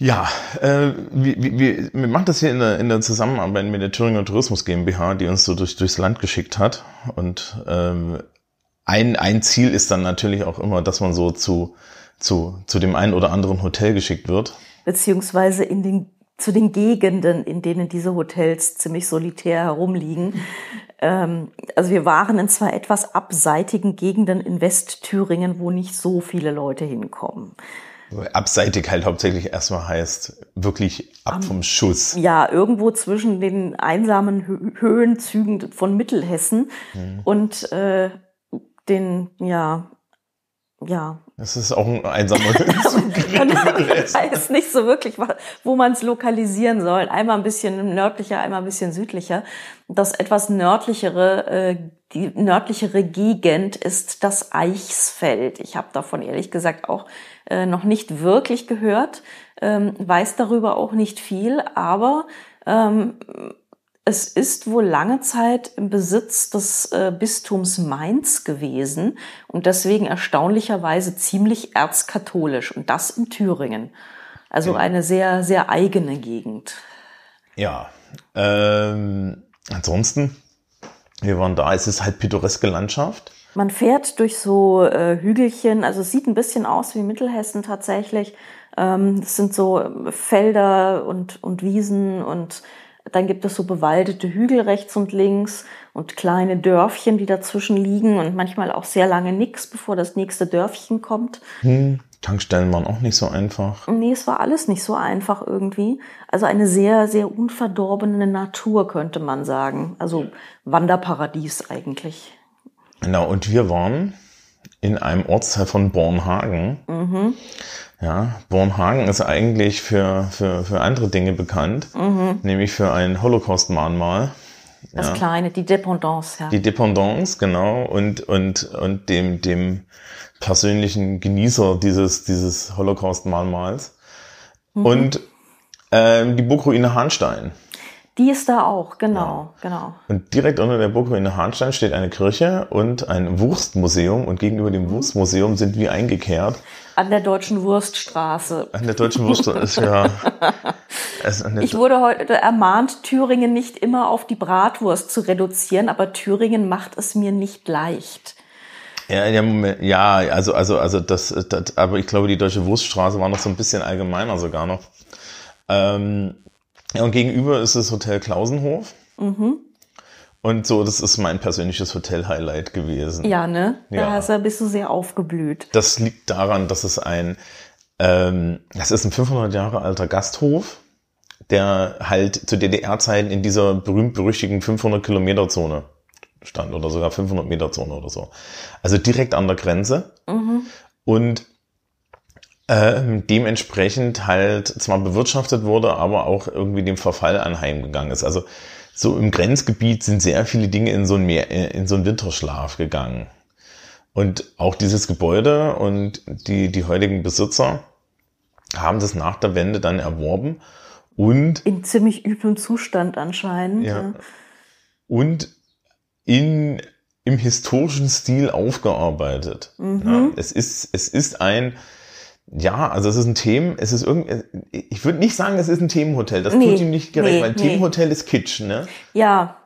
Ja, äh, wir, wir, wir machen das hier in der, in der Zusammenarbeit mit der Thüringer Tourismus GmbH, die uns so durch, durchs Land geschickt hat. Und ähm, ein, ein Ziel ist dann natürlich auch immer, dass man so zu, zu, zu dem einen oder anderen Hotel geschickt wird. Beziehungsweise in den, zu den Gegenden, in denen diese Hotels ziemlich solitär herumliegen. Ähm, also wir waren in zwei etwas abseitigen Gegenden in Westthüringen, wo nicht so viele Leute hinkommen. Abseitig halt hauptsächlich erstmal heißt wirklich ab um, vom Schuss. Ja, irgendwo zwischen den einsamen Höhenzügen von Mittelhessen mhm. und äh, den, ja, ja. Das ist auch ein einsamer man weiß nicht so wirklich, wo man es lokalisieren soll. Einmal ein bisschen nördlicher, einmal ein bisschen südlicher. Das etwas nördlichere, äh, die nördlichere Gegend ist das Eichsfeld. Ich habe davon ehrlich gesagt auch äh, noch nicht wirklich gehört, ähm, weiß darüber auch nicht viel, aber ähm, es ist wohl lange Zeit im Besitz des äh, Bistums Mainz gewesen und deswegen erstaunlicherweise ziemlich erzkatholisch und das in Thüringen. Also eine sehr, sehr eigene Gegend. Ja, ähm, ansonsten, wir waren da, es ist halt pittoreske Landschaft. Man fährt durch so äh, Hügelchen, also es sieht ein bisschen aus wie Mittelhessen tatsächlich. Ähm, es sind so Felder und, und Wiesen und dann gibt es so bewaldete Hügel rechts und links und kleine Dörfchen, die dazwischen liegen und manchmal auch sehr lange nix, bevor das nächste Dörfchen kommt. Hm, Tankstellen waren auch nicht so einfach. Nee, es war alles nicht so einfach irgendwie. Also eine sehr, sehr unverdorbene Natur, könnte man sagen. Also Wanderparadies eigentlich. Genau, und wir waren in einem Ortsteil von Bornhagen. Mhm. Ja, Bornhagen ist eigentlich für, für, für andere Dinge bekannt, mhm. nämlich für ein Holocaust-Mahnmal. Das ja. kleine, die Dependance, ja. Die Dependance, genau, und, und, und dem, dem persönlichen Genießer dieses, dieses Holocaust-Mahnmals. Mhm. Und ähm, die Burgruine Hahnstein. Die ist da auch, genau, ja. genau. Und direkt unter der Burgruine Hahnstein steht eine Kirche und ein Wurstmuseum und gegenüber dem Wurstmuseum sind wir eingekehrt. An der Deutschen Wurststraße. An der Deutschen Wurststraße, ja. ich wurde heute ermahnt, Thüringen nicht immer auf die Bratwurst zu reduzieren, aber Thüringen macht es mir nicht leicht. Ja, ja, Moment, ja, also, also, also das, das, aber ich glaube, die Deutsche Wurststraße war noch so ein bisschen allgemeiner sogar noch. Ähm, und gegenüber ist das Hotel Klausenhof. Mhm. Und so, das ist mein persönliches Hotel-Highlight gewesen. Ja, ne? Da ja. bist du sehr aufgeblüht. Das liegt daran, dass es ein, ähm, das ist ein 500 Jahre alter Gasthof, der halt zu DDR-Zeiten in dieser berühmt-berüchtigten 500 Kilometer Zone stand oder sogar 500 Meter Zone oder so. Also direkt an der Grenze. Mhm. Und ähm, dementsprechend halt zwar bewirtschaftet wurde, aber auch irgendwie dem Verfall anheimgegangen ist. Also so im Grenzgebiet sind sehr viele Dinge in so ein, Meer, äh, in so einen Winterschlaf gegangen. Und auch dieses Gebäude und die, die heutigen Besitzer haben das nach der Wende dann erworben und in ziemlich üblem Zustand anscheinend. Ja, und in im historischen Stil aufgearbeitet. Mhm. Ja, es ist es ist ein ja, also es ist ein Themen, es ist irgendwie, ich würde nicht sagen, es ist ein Themenhotel. Das nee, tut ihm nicht gerecht, nee, weil ein nee. Themenhotel ist Kitsch, ne? Ja,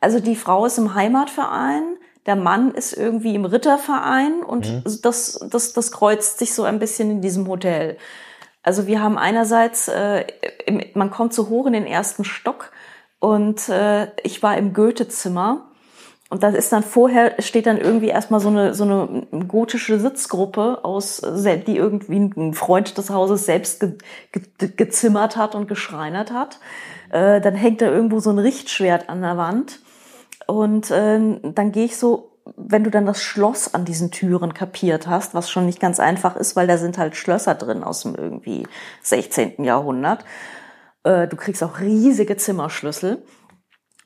also die Frau ist im Heimatverein, der Mann ist irgendwie im Ritterverein und mhm. das, das, das kreuzt sich so ein bisschen in diesem Hotel. Also wir haben einerseits, äh, im, man kommt so hoch in den ersten Stock und äh, ich war im Goethe-Zimmer und das ist dann vorher, steht dann irgendwie erstmal so eine, so eine gotische Sitzgruppe aus, die irgendwie ein Freund des Hauses selbst ge, ge, gezimmert hat und geschreinert hat. Äh, dann hängt da irgendwo so ein Richtschwert an der Wand. Und äh, dann gehe ich so, wenn du dann das Schloss an diesen Türen kapiert hast, was schon nicht ganz einfach ist, weil da sind halt Schlösser drin aus dem irgendwie 16. Jahrhundert. Äh, du kriegst auch riesige Zimmerschlüssel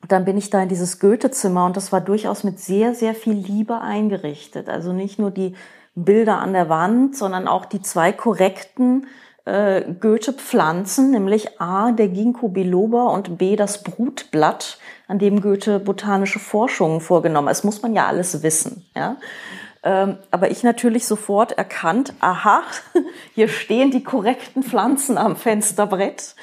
dann bin ich da in dieses Goethe-Zimmer und das war durchaus mit sehr, sehr viel Liebe eingerichtet. Also nicht nur die Bilder an der Wand, sondern auch die zwei korrekten äh, Goethe-Pflanzen, nämlich A, der Ginkgo biloba und B, das Brutblatt, an dem Goethe botanische Forschungen vorgenommen hat. Das muss man ja alles wissen. Ja? Ähm, aber ich natürlich sofort erkannt, aha, hier stehen die korrekten Pflanzen am Fensterbrett.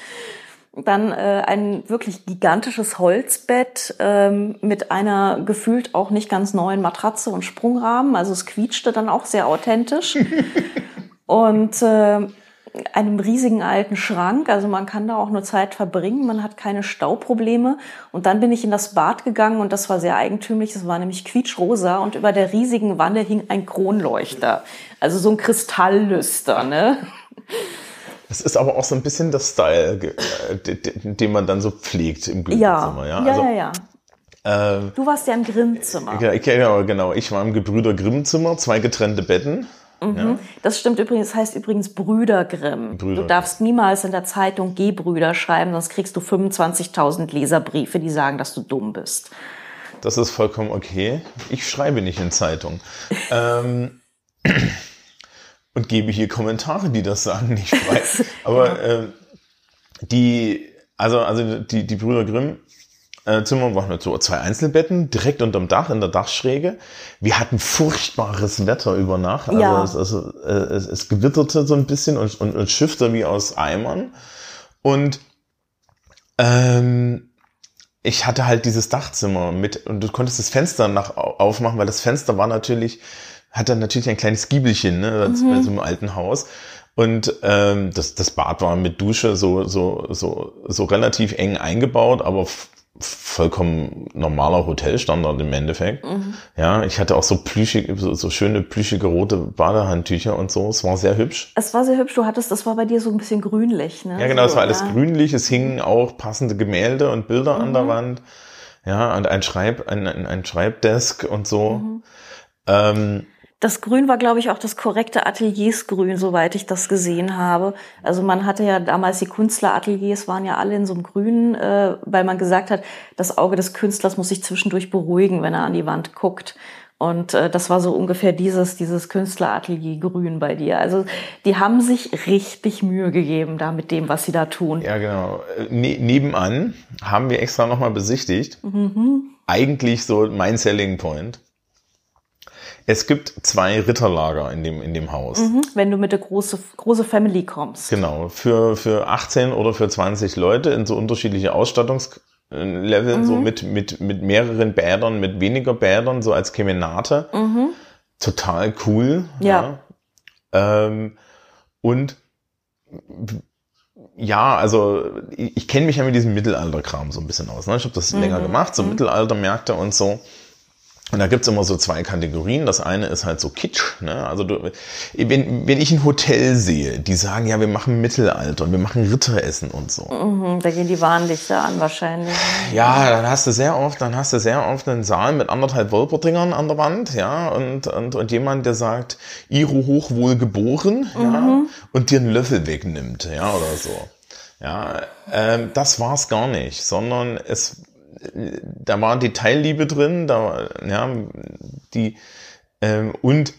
Dann äh, ein wirklich gigantisches Holzbett ähm, mit einer gefühlt auch nicht ganz neuen Matratze und Sprungrahmen. Also es quietschte dann auch sehr authentisch. und äh, einem riesigen alten Schrank. Also man kann da auch nur Zeit verbringen. Man hat keine Stauprobleme. Und dann bin ich in das Bad gegangen und das war sehr eigentümlich. Es war nämlich quietschrosa und über der riesigen Wanne hing ein Kronleuchter. Also so ein Kristalllüster, ne? Das ist aber auch so ein bisschen der Style, äh, den man dann so pflegt im Glückzimmer. Ja, ja, also, ja. ja. Ähm, du warst ja im Grimmzimmer. Ja, genau. Ich war im Gebrüder Grimmzimmer, zwei getrennte Betten. Mhm. Ja. Das stimmt übrigens, das heißt übrigens Brüder Grimm. Brüder du darfst niemals in der Zeitung G-Brüder schreiben, sonst kriegst du 25.000 Leserbriefe, die sagen, dass du dumm bist. Das ist vollkommen okay. Ich schreibe nicht in Zeitung. ähm, und gebe hier Kommentare, die das sagen, nicht frei. Aber ja. äh, die, also, also die, die Brüder Grimm äh, Zimmer waren mit so zwei Einzelbetten, direkt unterm Dach, in der Dachschräge. Wir hatten furchtbares Wetter über Nacht. Also, ja. es, also äh, es, es gewitterte so ein bisschen und, und, und schiffte wie aus Eimern. Und ähm, ich hatte halt dieses Dachzimmer mit und du konntest das Fenster nach aufmachen, weil das Fenster war natürlich hat dann natürlich ein kleines Giebelchen, ne, mhm. bei so einem alten Haus. Und ähm, das, das Bad war mit Dusche so, so, so, so relativ eng eingebaut, aber vollkommen normaler Hotelstandard im Endeffekt. Mhm. Ja, ich hatte auch so plüschige, so, so schöne plüschige rote Badehandtücher und so. Es war sehr hübsch. Es war sehr hübsch. Du hattest, das war bei dir so ein bisschen grünlich, ne? Ja, genau, so, es war alles ja. grünlich. Es hingen auch passende Gemälde und Bilder mhm. an der mhm. Wand. Ja, und ein Schreib, ein, ein, ein Schreibdesk und so. Mhm. Ähm, das Grün war, glaube ich, auch das korrekte Ateliersgrün, soweit ich das gesehen habe. Also man hatte ja damals die Künstlerateliers waren ja alle in so einem Grün, äh, weil man gesagt hat, das Auge des Künstlers muss sich zwischendurch beruhigen, wenn er an die Wand guckt. Und äh, das war so ungefähr dieses, dieses Künstleratelier-Grün bei dir. Also die haben sich richtig Mühe gegeben da mit dem, was sie da tun. Ja, genau. Ne nebenan haben wir extra nochmal besichtigt. Mhm. Eigentlich so mein Selling Point. Es gibt zwei Ritterlager in dem, in dem Haus. Mhm, wenn du mit der große, große Family kommst. Genau, für, für 18 oder für 20 Leute in so unterschiedliche Ausstattungsleveln, mhm. so mit, mit, mit mehreren Bädern, mit weniger Bädern, so als Kemenate. Mhm. Total cool. Ja. ja. Ähm, und ja, also ich, ich kenne mich ja mit diesem Mittelalterkram so ein bisschen aus. Ne? Ich habe das mhm. länger gemacht, so mhm. Mittelaltermärkte und so. Und da gibt's immer so zwei Kategorien. Das eine ist halt so Kitsch. Ne? Also du, wenn, wenn ich ein Hotel sehe, die sagen, ja, wir machen Mittelalter und wir machen Ritteressen und so. Mhm, da gehen die Warnlichter an wahrscheinlich. Ja, dann hast du sehr oft, dann hast du sehr oft einen Saal mit anderthalb Wolperdingern an der Wand, ja, und, und, und jemand, der sagt, Iro hochwohl geboren, mhm. ja, und dir einen Löffel wegnimmt, ja, oder so. Ja, ähm, das war's gar nicht, sondern es da war Detailliebe drin, da, ja, die, ähm, und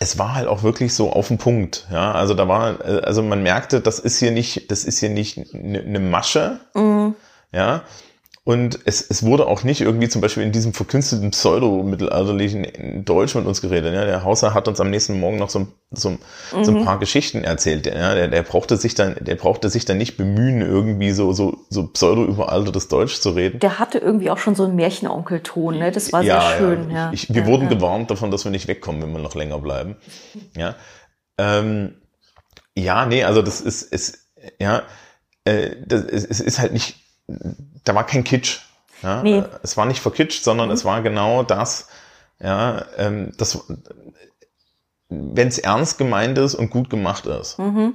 es war halt auch wirklich so auf den Punkt, ja, also da war, also man merkte, das ist hier nicht, das ist hier nicht eine ne Masche, mhm. ja, und es, es wurde auch nicht irgendwie zum Beispiel in diesem verkünstelten pseudo-mittelalterlichen Deutsch mit uns geredet. Ja, der Hausherr hat uns am nächsten Morgen noch so, so, mhm. so ein mhm. paar Geschichten erzählt. Ja, der, der brauchte sich dann, der brauchte sich dann nicht bemühen, irgendwie so, so, so pseudo-überaltertes Deutsch zu reden. Der hatte irgendwie auch schon so einen Märchenonkelton, ne? Das war ja, sehr schön, ja. Ich, ich, wir ja, wurden gewarnt davon, dass wir nicht wegkommen, wenn wir noch länger bleiben. Ja. Ähm, ja, nee, also das ist, ist ja, äh, das, es, es ist halt nicht da war kein Kitsch. Ja? Nee. Es war nicht verkitscht, sondern mhm. es war genau das, ja, ähm, das, wenn es ernst gemeint ist und gut gemacht ist. Mhm.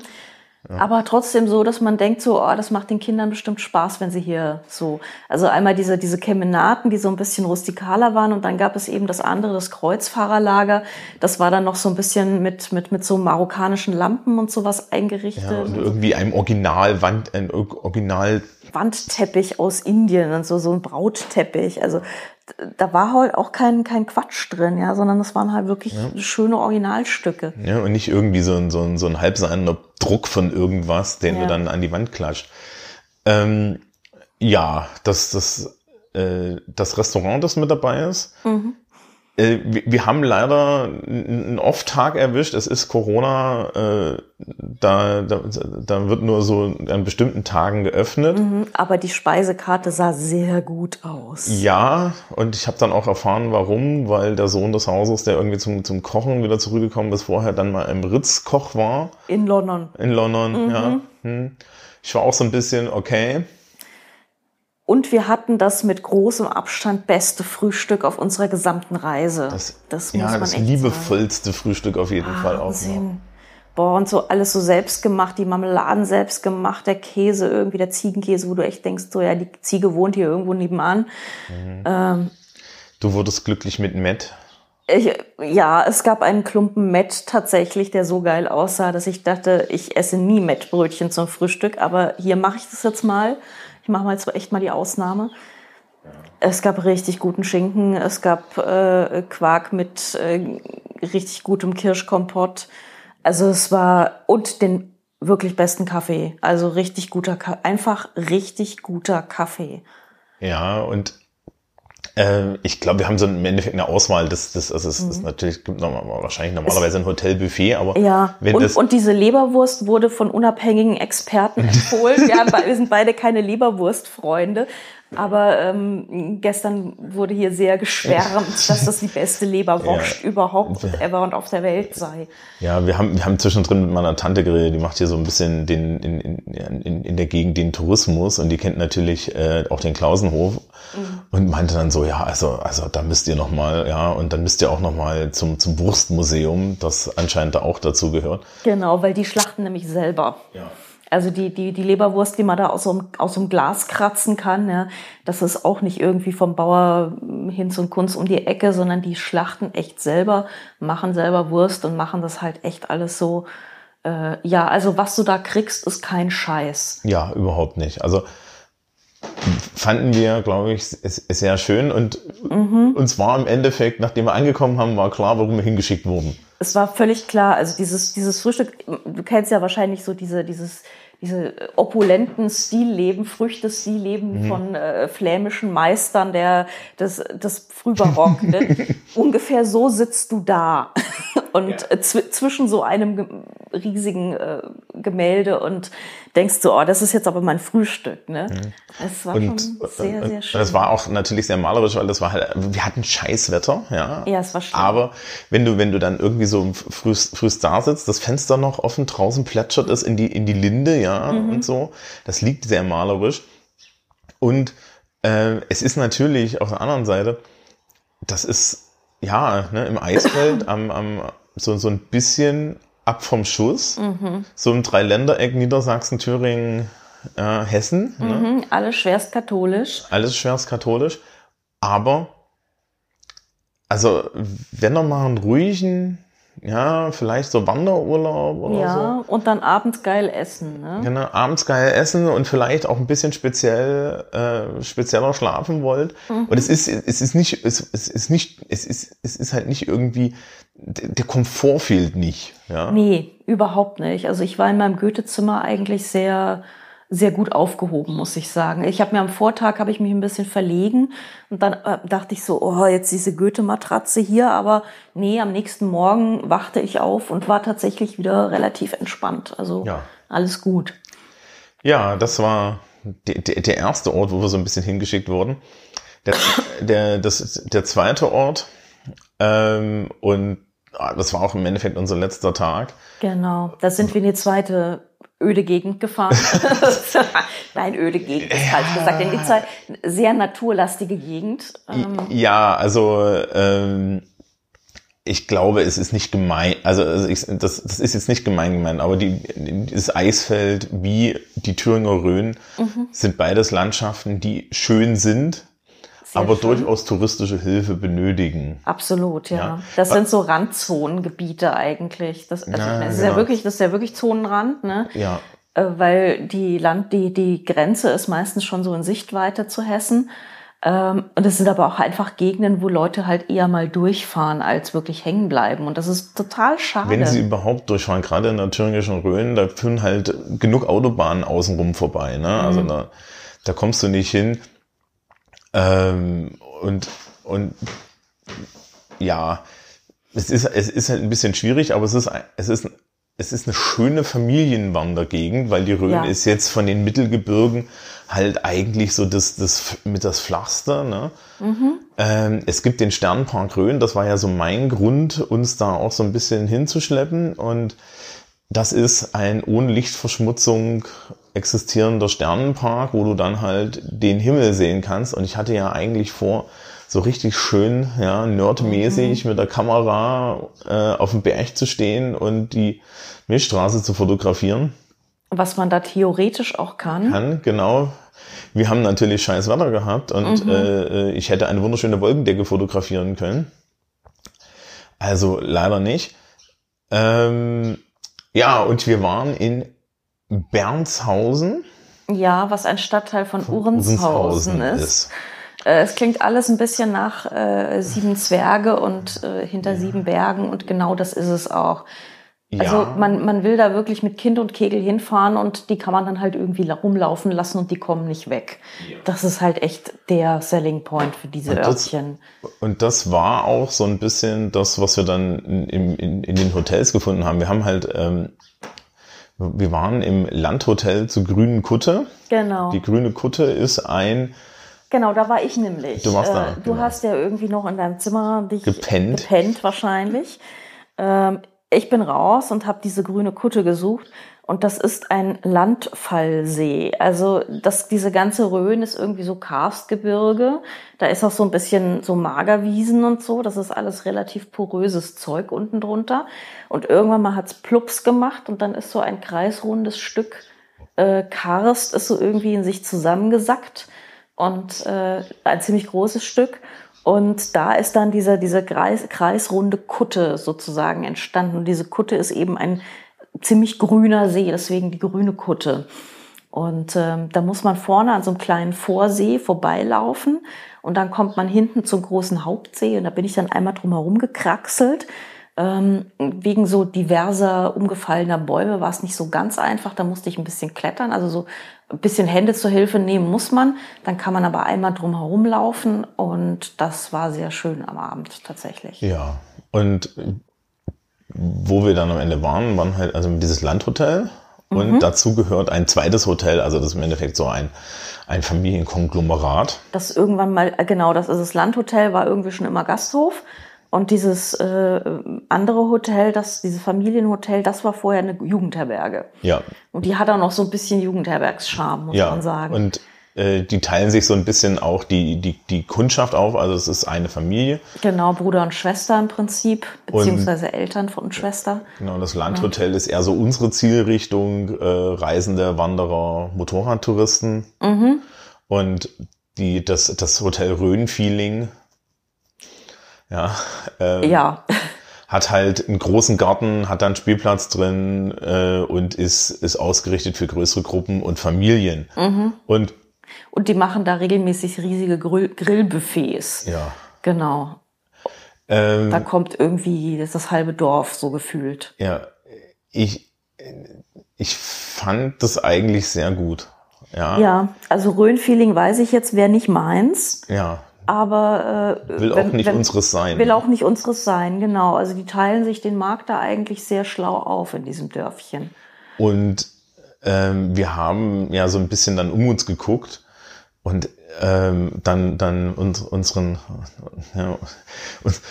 Aber trotzdem so, dass man denkt so, oh, das macht den Kindern bestimmt Spaß, wenn sie hier so. Also einmal diese, diese Kemenaten, die so ein bisschen rustikaler waren und dann gab es eben das andere, das Kreuzfahrerlager. Das war dann noch so ein bisschen mit, mit, mit so marokkanischen Lampen und sowas eingerichtet. Ja, und irgendwie einem Originalwand, ein Original Wandteppich aus Indien und so, so ein Brautteppich. Also da war halt auch kein, kein Quatsch drin, ja, sondern das waren halt wirklich ja. schöne Originalstücke. Ja, und nicht irgendwie so ein, so ein, so ein halbseiner Druck von irgendwas, den ja. du dann an die Wand klatscht. Ähm, ja, das, das, äh, das Restaurant, das mit dabei ist, mhm. Äh, wir haben leider einen Off-Tag erwischt. Es ist Corona, äh, da, da, da wird nur so an bestimmten Tagen geöffnet. Mhm, aber die Speisekarte sah sehr gut aus. Ja, und ich habe dann auch erfahren, warum, weil der Sohn des Hauses, der irgendwie zum, zum Kochen wieder zurückgekommen ist, vorher dann mal im Ritz-Koch war. In London. In London, mhm. ja. Hm. Ich war auch so ein bisschen, okay, und wir hatten das mit großem Abstand beste Frühstück auf unserer gesamten Reise. Das, das muss ja, man das echt liebevollste sagen. Frühstück auf jeden Fall auch. Noch. Boah, und so alles so selbst gemacht, die Marmeladen selbst gemacht, der Käse, irgendwie der Ziegenkäse, wo du echt denkst, so ja, die Ziege wohnt hier irgendwo nebenan. Mhm. Ähm, du wurdest glücklich mit Met. Ich, ja, es gab einen Klumpen Met tatsächlich, der so geil aussah, dass ich dachte, ich esse nie Mettbrötchen zum Frühstück, aber hier mache ich das jetzt mal. Ich mache mal jetzt echt mal die Ausnahme. Es gab richtig guten Schinken, es gab äh, Quark mit äh, richtig gutem Kirschkompott. Also es war und den wirklich besten Kaffee. Also richtig guter, einfach richtig guter Kaffee. Ja, und äh, ich glaube, wir haben so im Endeffekt eine Auswahl. Das, das, das ist, mhm. ist natürlich gibt noch, wahrscheinlich normalerweise ein Hotelbuffet, aber ja. Wenn und, das und diese Leberwurst wurde von unabhängigen Experten empfohlen. wir, haben, wir sind beide keine Leberwurstfreunde, aber ähm, gestern wurde hier sehr geschwärmt, dass das die beste Leberwurst ja. überhaupt ever und auf der Welt sei. Ja, wir haben, wir haben zwischendrin mit meiner Tante geredet, die macht hier so ein bisschen den, in, in, in, in der Gegend den Tourismus und die kennt natürlich äh, auch den Klausenhof mhm. und meinte dann so, ja, also, also da müsst ihr nochmal, ja, und dann müsst ihr auch nochmal zum, zum Wurstmuseum, das anscheinend da auch dazu gehört. Genau, weil die schlachten nämlich selber. Ja. Also die, die, die Leberwurst, die man da aus so, einem, aus so einem Glas kratzen kann, ja, das ist auch nicht irgendwie vom Bauer hin zum Kunst um die Ecke, sondern die schlachten echt selber, machen selber Wurst und machen das halt echt alles so. Äh, ja, also was du da kriegst, ist kein Scheiß. Ja, überhaupt nicht. Also fanden wir, glaube ich, sehr schön und mhm. uns war im Endeffekt, nachdem wir angekommen haben, war klar, warum wir hingeschickt wurden es war völlig klar, also dieses, dieses Frühstück, du kennst ja wahrscheinlich so diese, dieses, diese opulenten Stilleben, Früchte-Stilleben mhm. von äh, flämischen Meistern der, des, des Frühbarock. ne? Ungefähr so sitzt du da und ja. Äh, zw zwischen so einem riesigen äh, Gemälde und denkst so, oh, das ist jetzt aber mein Frühstück. Ne? Mhm. Es war und, schon sehr, sehr schön. Das war auch natürlich sehr malerisch, weil das war halt, wir hatten Scheißwetter, ja. Ja, es war schön. Aber wenn du, wenn du dann irgendwie so früh, früh da sitzt, das Fenster noch offen, draußen plätschert es in die, in die Linde, ja, mhm. und so, das liegt sehr malerisch. Und äh, es ist natürlich auf der anderen Seite, das ist ja ne, im Eisfeld am, am so, so ein bisschen ab vom Schuss. Mhm. So im Dreiländereck Niedersachsen, Thüringen, äh, Hessen. Ne? Mhm, ne? Alles schwerst katholisch. Alles schwerst katholisch. Aber, also, wenn er mal einen ruhigen ja, vielleicht so Wanderurlaub oder ja, so. Ja, und dann abends geil essen. Ne? Genau, abends geil essen und vielleicht auch ein bisschen speziell, äh, spezieller schlafen wollt. Mhm. Und es ist, es ist nicht, es, es ist nicht, es ist, es ist halt nicht irgendwie, der Komfort fehlt nicht. Ja? Nee, überhaupt nicht. Also ich war in meinem Goethe-Zimmer eigentlich sehr sehr gut aufgehoben, muss ich sagen. Ich habe mir am Vortag habe ich mich ein bisschen verlegen und dann äh, dachte ich so, oh, jetzt diese Goethe-Matratze hier, aber nee, am nächsten Morgen wachte ich auf und war tatsächlich wieder relativ entspannt. Also ja. alles gut. Ja, das war der, der erste Ort, wo wir so ein bisschen hingeschickt wurden. Der, der, das, der zweite Ort ähm, und ah, das war auch im Endeffekt unser letzter Tag. Genau, da sind wir in die zweite öde Gegend gefahren. Nein, öde Gegend ist falsch gesagt. In die Zeit sehr naturlastige Gegend. Ähm. Ja, also ähm, ich glaube, es ist nicht gemein, also, also ich, das, das ist jetzt nicht gemein gemeint, aber die, das Eisfeld wie die Thüringer Rhön mhm. sind beides Landschaften, die schön sind, aber schön. durchaus touristische Hilfe benötigen. Absolut, ja. ja. Das sind so Randzonengebiete eigentlich. Das, also ja, das ist ja genau. wirklich, das ist ja wirklich Zonenrand, ne? Ja. äh, weil die Land, die, die Grenze ist meistens schon so in Sichtweite zu Hessen. Ähm, und es sind aber auch einfach Gegenden, wo Leute halt eher mal durchfahren, als wirklich hängen bleiben. Und das ist total schade. Wenn sie überhaupt durchfahren, gerade in der thüringischen Rhön, da führen halt genug Autobahnen außenrum vorbei. Ne? Also mhm. da, da kommst du nicht hin. Ähm, und, und ja, es ist, es ist halt ein bisschen schwierig, aber es ist, es ist, es ist eine schöne Familienwandergegend, weil die Rhön ja. ist jetzt von den Mittelgebirgen halt eigentlich so das, das mit das Flachste. Ne? Mhm. Ähm, es gibt den Sternenpark Rhön, das war ja so mein Grund, uns da auch so ein bisschen hinzuschleppen. Und das ist ein ohne Lichtverschmutzung existierender Sternenpark, wo du dann halt den Himmel sehen kannst. Und ich hatte ja eigentlich vor, so richtig schön, ja, nerdmäßig mhm. mit der Kamera äh, auf dem Berg zu stehen und die Milchstraße zu fotografieren. Was man da theoretisch auch kann. Kann, genau. Wir haben natürlich scheiß Wetter gehabt und mhm. äh, ich hätte eine wunderschöne Wolkendecke fotografieren können. Also leider nicht. Ähm, ja, und wir waren in Bernshausen. Ja, was ein Stadtteil von, von Uhrenshausen ist. ist. Äh, es klingt alles ein bisschen nach äh, Sieben Zwerge und äh, hinter ja. sieben Bergen und genau das ist es auch. Ja. Also man, man will da wirklich mit Kind und Kegel hinfahren und die kann man dann halt irgendwie rumlaufen lassen und die kommen nicht weg. Ja. Das ist halt echt der Selling Point für diese und Örtchen. Das, und das war auch so ein bisschen das, was wir dann in, in, in den Hotels gefunden haben. Wir haben halt, ähm, wir waren im Landhotel zur Grünen Kutte. Genau. Die Grüne Kutte ist ein Genau, da war ich nämlich. Du warst da. Äh, du genau. hast ja irgendwie noch in deinem Zimmer dich gepennt, gepennt wahrscheinlich. Ähm, ich bin raus und habe diese grüne Kutte gesucht und das ist ein Landfallsee. Also das, diese ganze Rhön ist irgendwie so Karstgebirge. Da ist auch so ein bisschen so Magerwiesen und so. Das ist alles relativ poröses Zeug unten drunter. Und irgendwann mal hat's plups gemacht und dann ist so ein kreisrundes Stück äh, Karst ist so irgendwie in sich zusammengesackt und äh, ein ziemlich großes Stück. Und da ist dann diese, diese Kreis, kreisrunde Kutte sozusagen entstanden. Und diese Kutte ist eben ein ziemlich grüner See, deswegen die grüne Kutte. Und ähm, da muss man vorne an so einem kleinen Vorsee vorbeilaufen und dann kommt man hinten zum großen Hauptsee und da bin ich dann einmal drum herum gekraxelt. Ähm, wegen so diverser umgefallener Bäume war es nicht so ganz einfach, da musste ich ein bisschen klettern, also so ein bisschen Hände zur Hilfe nehmen muss man. Dann kann man aber einmal drum herum laufen und das war sehr schön am Abend tatsächlich. Ja, und wo wir dann am Ende waren, waren halt also dieses Landhotel und mhm. dazu gehört ein zweites Hotel, also das ist im Endeffekt so ein, ein Familienkonglomerat. Das irgendwann mal, genau, das ist das Landhotel, war irgendwie schon immer Gasthof. Und dieses äh, andere Hotel, das, dieses Familienhotel, das war vorher eine Jugendherberge. Ja. Und die hat auch noch so ein bisschen Jugendherbergscharme, muss ja. man sagen. Und äh, die teilen sich so ein bisschen auch die, die, die Kundschaft auf. Also es ist eine Familie. Genau, Bruder und Schwester im Prinzip, beziehungsweise und, Eltern und Schwester. Genau, das Landhotel ja. ist eher so unsere Zielrichtung, äh, Reisende, Wanderer, Motorradtouristen. Mhm. Und die, das, das Hotel Rhön-Feeling ja. Ähm, ja. Hat halt einen großen Garten, hat dann Spielplatz drin äh, und ist, ist ausgerichtet für größere Gruppen und Familien. Mhm. Und, und die machen da regelmäßig riesige Grill Grillbuffets. Ja. Genau. Ähm, da kommt irgendwie das, das halbe Dorf so gefühlt. Ja, ich, ich fand das eigentlich sehr gut. Ja, ja also Rhön-Feeling weiß ich jetzt, wäre nicht meins. Ja aber äh, will wenn, auch nicht wenn, unseres sein. Will auch nicht unseres sein, genau. Also die teilen sich den Markt da eigentlich sehr schlau auf in diesem Dörfchen. Und ähm, wir haben ja so ein bisschen dann um uns geguckt und ähm, dann dann uns, unseren ja, uns,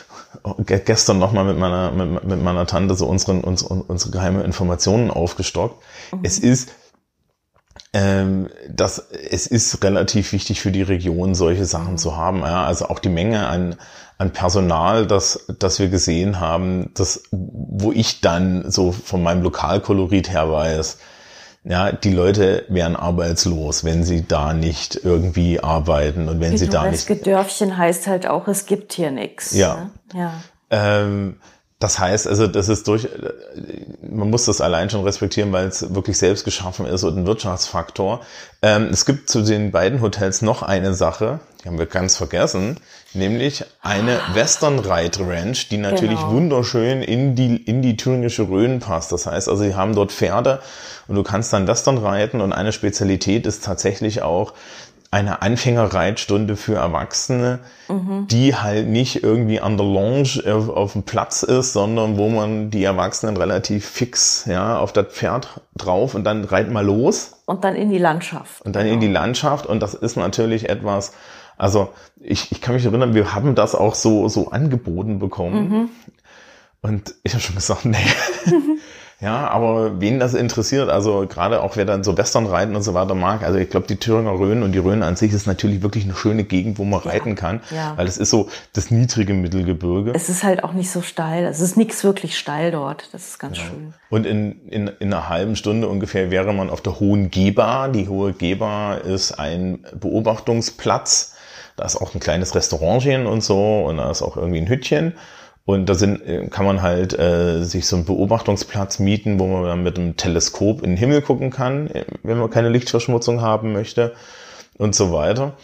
gestern noch mal mit meiner mit, mit meiner Tante so unseren uns, unsere geheime Informationen aufgestockt. Mhm. Es ist ähm, dass es ist relativ wichtig für die Region, solche Sachen zu haben. Ja? Also auch die Menge an, an Personal, das, das wir gesehen haben, das, wo ich dann so von meinem Lokalkolorit her weiß, ja, die Leute wären arbeitslos, wenn sie da nicht irgendwie arbeiten und wenn die sie da nicht. Das Dörfchen heißt halt auch, es gibt hier nichts. Ja. Ne? ja. Ähm, das heißt, also das ist durch, man muss das allein schon respektieren, weil es wirklich selbst geschaffen ist und ein Wirtschaftsfaktor. Ähm, es gibt zu den beiden Hotels noch eine Sache, die haben wir ganz vergessen, nämlich eine Western Ride Ranch, die natürlich genau. wunderschön in die, in die thüringische Rhön passt. Das heißt also, sie haben dort Pferde und du kannst dann Western reiten und eine Spezialität ist tatsächlich auch, eine Anfängerreitstunde für Erwachsene, mhm. die halt nicht irgendwie an der Lounge auf, auf, dem Platz ist, sondern wo man die Erwachsenen relativ fix ja auf das Pferd drauf und dann reit mal los. Und dann in die Landschaft. Und dann genau. in die Landschaft und das ist natürlich etwas, also ich, ich kann mich erinnern, wir haben das auch so, so angeboten bekommen. Mhm. Und ich habe schon gesagt, nee. Ja, aber wen das interessiert, also gerade auch wer dann so Western reiten und so weiter mag, also ich glaube, die Thüringer Rhön und die Rhön an sich ist natürlich wirklich eine schöne Gegend, wo man ja, reiten kann, ja. weil es ist so das niedrige Mittelgebirge. Es ist halt auch nicht so steil, es ist nichts wirklich steil dort, das ist ganz ja. schön. Und in, in, in einer halben Stunde ungefähr wäre man auf der Hohen Geba. Die Hohe Geba ist ein Beobachtungsplatz, da ist auch ein kleines Restaurantchen und so und da ist auch irgendwie ein Hütchen. Und da sind, äh, kann man halt äh, sich so einen Beobachtungsplatz mieten, wo man dann mit einem Teleskop in den Himmel gucken kann, äh, wenn man keine Lichtverschmutzung haben möchte und so weiter.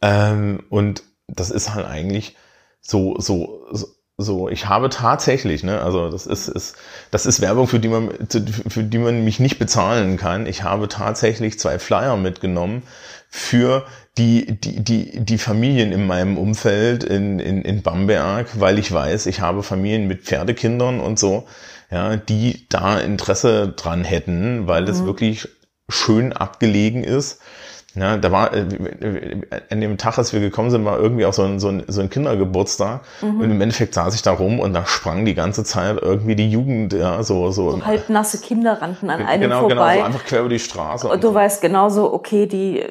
Ähm, und das ist halt eigentlich so, so, so so, ich habe tatsächlich, ne, also das ist, ist, das ist Werbung, für die man, für die man mich nicht bezahlen kann. Ich habe tatsächlich zwei Flyer mitgenommen für die, die, die, die Familien in meinem Umfeld in, in, in Bamberg, weil ich weiß, ich habe Familien mit Pferdekindern und so, ja, die da Interesse dran hätten, weil es mhm. wirklich schön abgelegen ist ja, da war, äh, an dem Tag, als wir gekommen sind, war irgendwie auch so ein, so ein, so ein Kindergeburtstag. Mhm. Und im Endeffekt saß ich da rum und da sprang die ganze Zeit irgendwie die Jugend, ja, so, so. so halbnasse Kinder rannten an einem genau, vorbei. Genau, so einfach quer über die Straße. Und, und du so. weißt genauso, okay, die,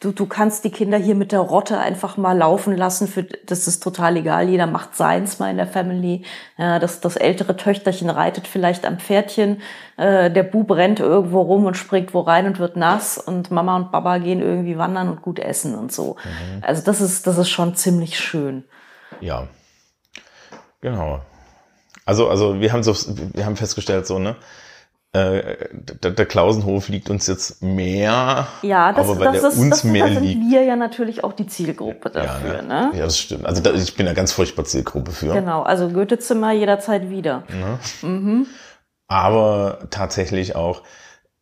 du, du kannst die Kinder hier mit der Rotte einfach mal laufen lassen. Für, das ist total egal. Jeder macht seins mal in der Family. Ja, das, das ältere Töchterchen reitet vielleicht am Pferdchen. Äh, der Bub rennt irgendwo rum und springt wo rein und wird nass. Und Mama und Papa gehen irgendwie wandern und gut essen und so. Mhm. Also das ist, das ist schon ziemlich schön. Ja. Genau. Also, also wir haben so, wir haben festgestellt, so, ne, äh, der, der Klausenhof liegt uns jetzt mehr. Ja, das, aber weil das, der ist, uns das, mehr da sind liegt. wir ja natürlich auch die Zielgruppe dafür. Ja, ne? ne? ja das stimmt. Also da, ich bin da ganz furchtbar Zielgruppe für. Genau, also Goethezimmer jederzeit wieder. Ne? Mhm. Aber tatsächlich auch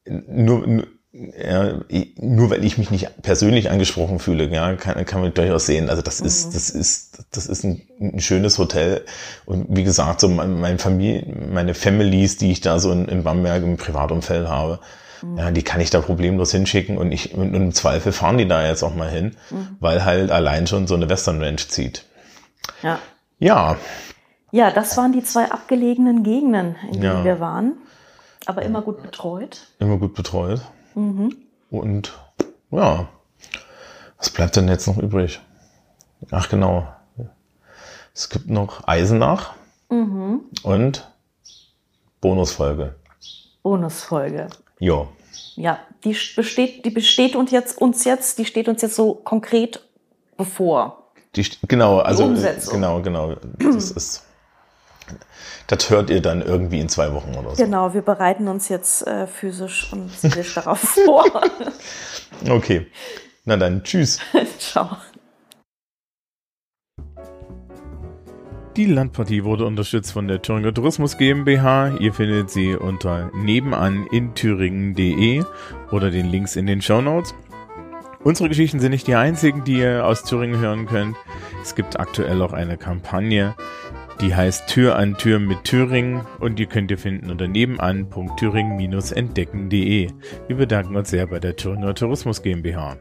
nur, nur ja, nur weil ich mich nicht persönlich angesprochen fühle, ja, kann, kann man durchaus sehen. Also das mhm. ist, das ist, das ist ein, ein, schönes Hotel. Und wie gesagt, so meine Familie, meine Families, die ich da so in, in Bamberg im Privatumfeld habe, mhm. ja, die kann ich da problemlos hinschicken und ich, und im Zweifel fahren die da jetzt auch mal hin, mhm. weil halt allein schon so eine Western Ranch zieht. Ja. Ja. Ja, das waren die zwei abgelegenen Gegenden, in denen ja. wir waren. Aber immer gut betreut. Immer gut betreut. Mhm. Und ja, was bleibt denn jetzt noch übrig? Ach genau, es gibt noch Eisenach mhm. und Bonusfolge. Bonusfolge. Ja. Ja, die besteht, die besteht uns jetzt, uns jetzt, die steht uns jetzt so konkret bevor. Die, genau, also die Umsetzung. genau, genau. Das ist das hört ihr dann irgendwie in zwei Wochen oder so. Genau, wir bereiten uns jetzt äh, physisch und seelisch darauf vor. Okay. Na dann, tschüss. Ciao. Die Landpartie wurde unterstützt von der Thüringer Tourismus GmbH. Ihr findet sie unter nebenan in thüringen.de oder den Links in den Show Notes. Unsere Geschichten sind nicht die einzigen, die ihr aus Thüringen hören könnt. Es gibt aktuell auch eine Kampagne, die heißt Tür an Tür mit Thüringen und die könnt ihr finden unter nebenan.thüringen-entdecken.de. Wir bedanken uns sehr bei der Thüringer Tourismus GmbH.